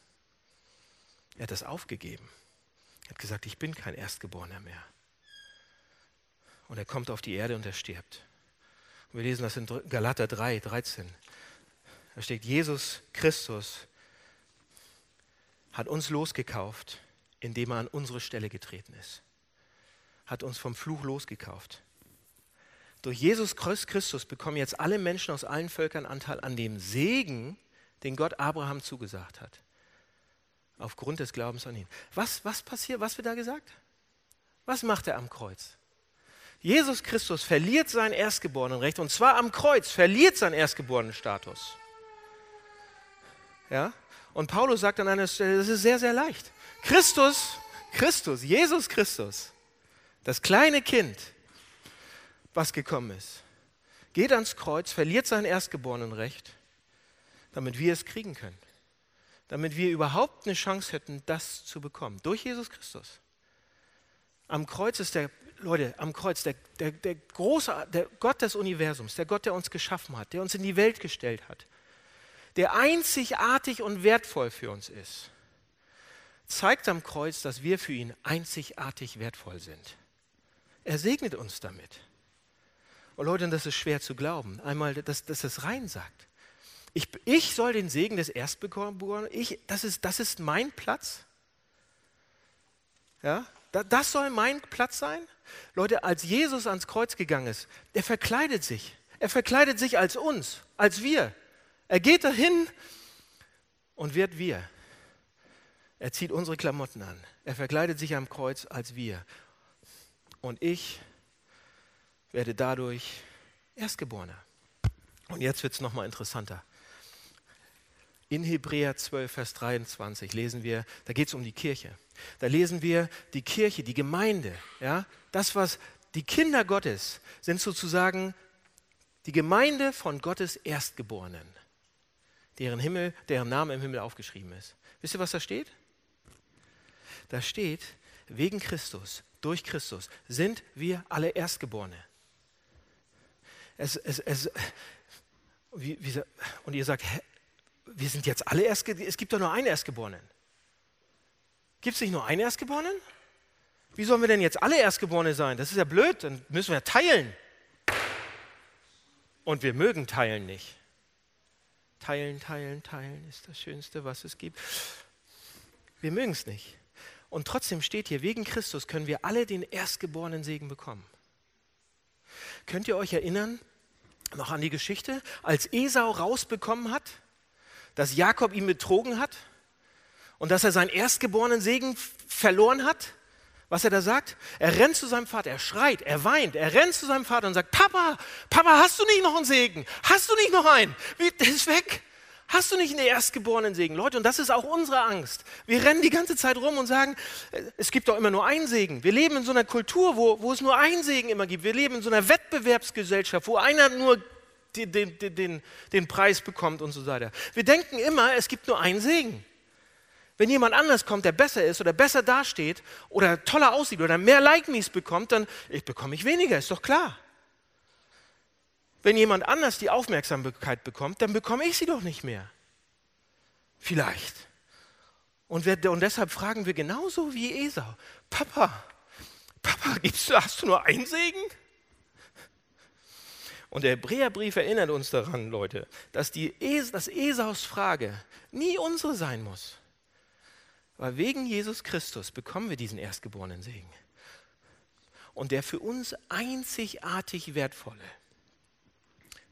B: Er hat das aufgegeben. Er hat gesagt, ich bin kein Erstgeborener mehr. Und er kommt auf die Erde und er stirbt. Und wir lesen das in Galater 3, 13. Da steht, Jesus Christus hat uns losgekauft, indem er an unsere Stelle getreten ist. Hat uns vom Fluch losgekauft. Durch Jesus Christus bekommen jetzt alle Menschen aus allen Völkern Anteil an dem Segen, den Gott Abraham zugesagt hat. Aufgrund des Glaubens an ihn. Was, was passiert, was wird da gesagt? Was macht er am Kreuz? Jesus Christus verliert sein Erstgeborenenrecht und zwar am Kreuz, verliert seinen Erstgeborenenstatus. Ja? Und Paulus sagt an einer Stelle, das ist sehr, sehr leicht. Christus, Christus, Jesus Christus, das kleine Kind, was gekommen ist, geht ans Kreuz, verliert sein Erstgeborenenrecht, damit wir es kriegen können. Damit wir überhaupt eine Chance hätten, das zu bekommen. Durch Jesus Christus. Am Kreuz ist der, Leute, am Kreuz, der, der, der große, der Gott des Universums, der Gott, der uns geschaffen hat, der uns in die Welt gestellt hat, der einzigartig und wertvoll für uns ist, zeigt am Kreuz, dass wir für ihn einzigartig wertvoll sind. Er segnet uns damit. Und Leute, das ist schwer zu glauben, einmal, dass, dass es rein sagt. Ich, ich soll den Segen des Erstgeborenen, ich, das, ist, das ist mein Platz. Ja, das soll mein Platz sein. Leute, als Jesus ans Kreuz gegangen ist, er verkleidet sich. Er verkleidet sich als uns, als wir. Er geht dahin und wird wir. Er zieht unsere Klamotten an. Er verkleidet sich am Kreuz als wir. Und ich werde dadurch Erstgeborener. Und jetzt wird es nochmal interessanter. In Hebräer 12, Vers 23 lesen wir, da geht es um die Kirche. Da lesen wir, die Kirche, die Gemeinde, ja, das, was die Kinder Gottes sind sozusagen die Gemeinde von Gottes Erstgeborenen deren, Himmel, deren Name im Himmel aufgeschrieben ist. Wisst ihr, was da steht? Da steht, wegen Christus, durch Christus sind wir alle Erstgeborene. Es, es, es, wie, wie, und ihr sagt, hä, wir sind jetzt alle Erstgeborene, es gibt doch nur einen Erstgeborenen. Gibt es nicht nur einen Erstgeborenen? Wie sollen wir denn jetzt alle Erstgeborene sein? Das ist ja blöd, dann müssen wir teilen. Und wir mögen teilen nicht. Teilen, teilen, teilen ist das Schönste, was es gibt. Wir mögen es nicht. Und trotzdem steht hier, wegen Christus können wir alle den erstgeborenen Segen bekommen. Könnt ihr euch erinnern, noch an die Geschichte, als Esau rausbekommen hat, dass Jakob ihn betrogen hat und dass er seinen erstgeborenen Segen verloren hat? Was er da sagt? Er rennt zu seinem Vater, er schreit, er weint, er rennt zu seinem Vater und sagt, Papa, Papa, hast du nicht noch einen Segen? Hast du nicht noch einen? Der ist weg. Hast du nicht einen erstgeborenen Segen? Leute, und das ist auch unsere Angst. Wir rennen die ganze Zeit rum und sagen, äh, es gibt doch immer nur einen Segen. Wir leben in so einer Kultur, wo, wo es nur einen Segen immer gibt. Wir leben in so einer Wettbewerbsgesellschaft, wo einer nur den, den, den, den Preis bekommt und so weiter. Wir denken immer, es gibt nur einen Segen. Wenn jemand anders kommt, der besser ist oder besser dasteht oder toller aussieht oder mehr Like-Me's bekommt, dann ich bekomme ich weniger, ist doch klar. Wenn jemand anders die Aufmerksamkeit bekommt, dann bekomme ich sie doch nicht mehr. Vielleicht. Und, wir, und deshalb fragen wir genauso wie Esau, Papa, Papa, gibst du, hast du nur einen Segen? Und der Hebräerbrief erinnert uns daran, Leute, dass, die dass Esaus Frage nie unsere sein muss. Weil wegen Jesus Christus bekommen wir diesen erstgeborenen Segen. Und der für uns einzigartig wertvolle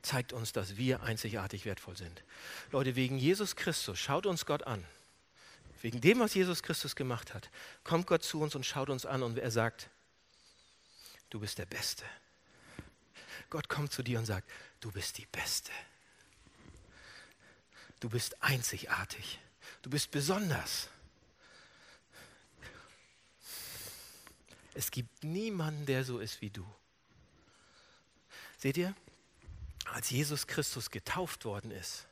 B: zeigt uns, dass wir einzigartig wertvoll sind. Leute, wegen Jesus Christus, schaut uns Gott an. Wegen dem, was Jesus Christus gemacht hat, kommt Gott zu uns und schaut uns an und er sagt, du bist der Beste. Gott kommt zu dir und sagt, du bist die Beste. Du bist einzigartig. Du bist besonders. Es gibt niemanden, der so ist wie du. Seht ihr, als Jesus Christus getauft worden ist,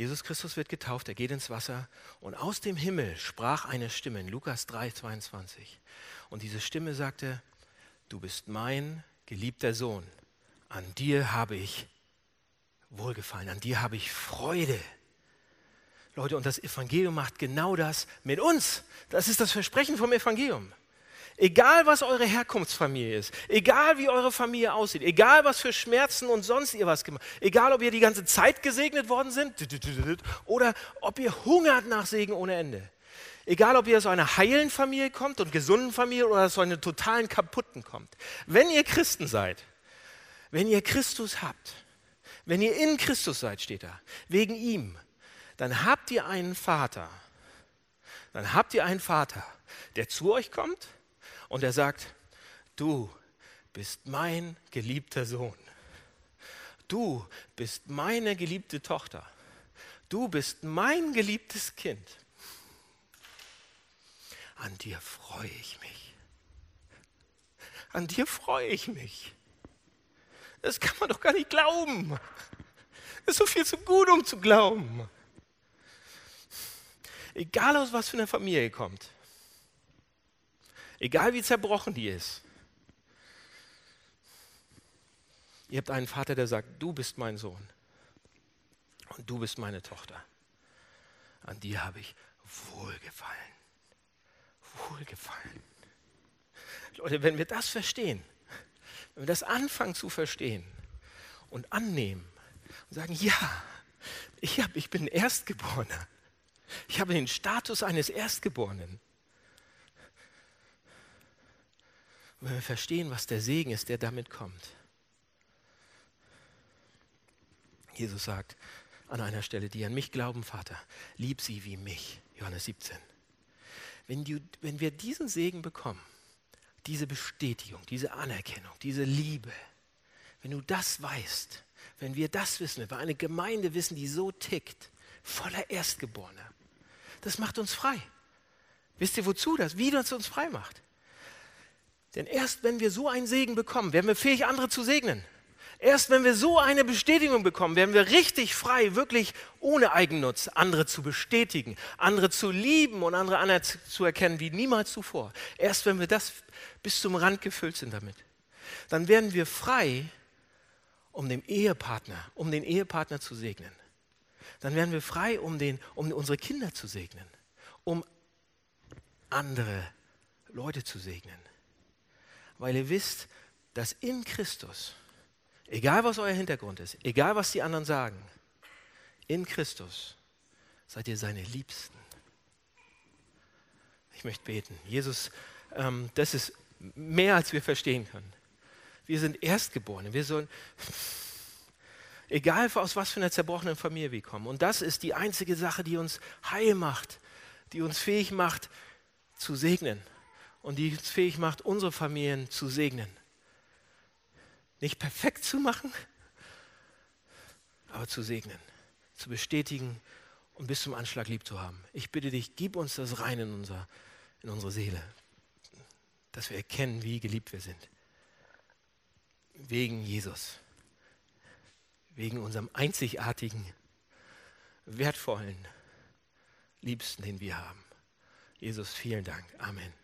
B: Jesus Christus wird getauft, er geht ins Wasser und aus dem Himmel sprach eine Stimme in Lukas 3, 22. Und diese Stimme sagte, du bist mein geliebter Sohn, an dir habe ich Wohlgefallen, an dir habe ich Freude. Leute, und das Evangelium macht genau das mit uns. Das ist das Versprechen vom Evangelium. Egal, was eure Herkunftsfamilie ist, egal wie eure Familie aussieht, egal, was für Schmerzen und sonst ihr was gemacht egal, ob ihr die ganze Zeit gesegnet worden sind oder ob ihr hungert nach Segen ohne Ende. Egal, ob ihr aus einer heilen Familie kommt und gesunden Familie oder aus einer totalen kaputten kommt. Wenn ihr Christen seid, wenn ihr Christus habt, wenn ihr in Christus seid, steht da, wegen ihm, dann habt ihr einen Vater. Dann habt ihr einen Vater, der zu euch kommt und der sagt, du bist mein geliebter Sohn. Du bist meine geliebte Tochter. Du bist mein geliebtes Kind. An dir freue ich mich. An dir freue ich mich. Das kann man doch gar nicht glauben. Das ist so viel zu gut, um zu glauben. Egal aus was für einer Familie kommt. Egal wie zerbrochen die ist. Ihr habt einen Vater, der sagt, du bist mein Sohn und du bist meine Tochter. An dir habe ich wohlgefallen. Wohlgefallen. Leute, wenn wir das verstehen, wenn wir das anfangen zu verstehen und annehmen und sagen, ja, ich, hab, ich bin Erstgeborener. Ich habe den Status eines Erstgeborenen. Und wenn wir verstehen, was der Segen ist, der damit kommt. Jesus sagt an einer Stelle, die an mich glauben, Vater, lieb sie wie mich. Johannes 17. Wenn, du, wenn wir diesen Segen bekommen, diese Bestätigung, diese Anerkennung, diese Liebe, wenn du das weißt, wenn wir das wissen, wenn wir eine Gemeinde wissen, die so tickt, voller Erstgeborener, das macht uns frei. Wisst ihr, wozu das? Wie das uns frei macht? Denn erst wenn wir so einen Segen bekommen, werden wir fähig, andere zu segnen. Erst wenn wir so eine Bestätigung bekommen, werden wir richtig frei, wirklich ohne Eigennutz, andere zu bestätigen, andere zu lieben und andere anzuerkennen wie niemals zuvor. Erst wenn wir das bis zum Rand gefüllt sind damit, dann werden wir frei, um den Ehepartner, um den Ehepartner zu segnen dann werden wir frei, um, den, um unsere Kinder zu segnen, um andere Leute zu segnen. Weil ihr wisst, dass in Christus, Egal was euer Hintergrund ist, egal was die anderen sagen, in Christus seid ihr seine Liebsten. Ich möchte beten. Jesus, ähm, das ist mehr, als wir verstehen können. Wir sind Erstgeborene. Wir sollen, egal aus was für einer zerbrochenen Familie wir kommen. Und das ist die einzige Sache, die uns heil macht, die uns fähig macht zu segnen und die uns fähig macht, unsere Familien zu segnen. Nicht perfekt zu machen, aber zu segnen, zu bestätigen und bis zum Anschlag lieb zu haben. Ich bitte dich, gib uns das rein in, unser, in unsere Seele, dass wir erkennen, wie geliebt wir sind. Wegen Jesus, wegen unserem einzigartigen, wertvollen, liebsten, den wir haben. Jesus, vielen Dank. Amen.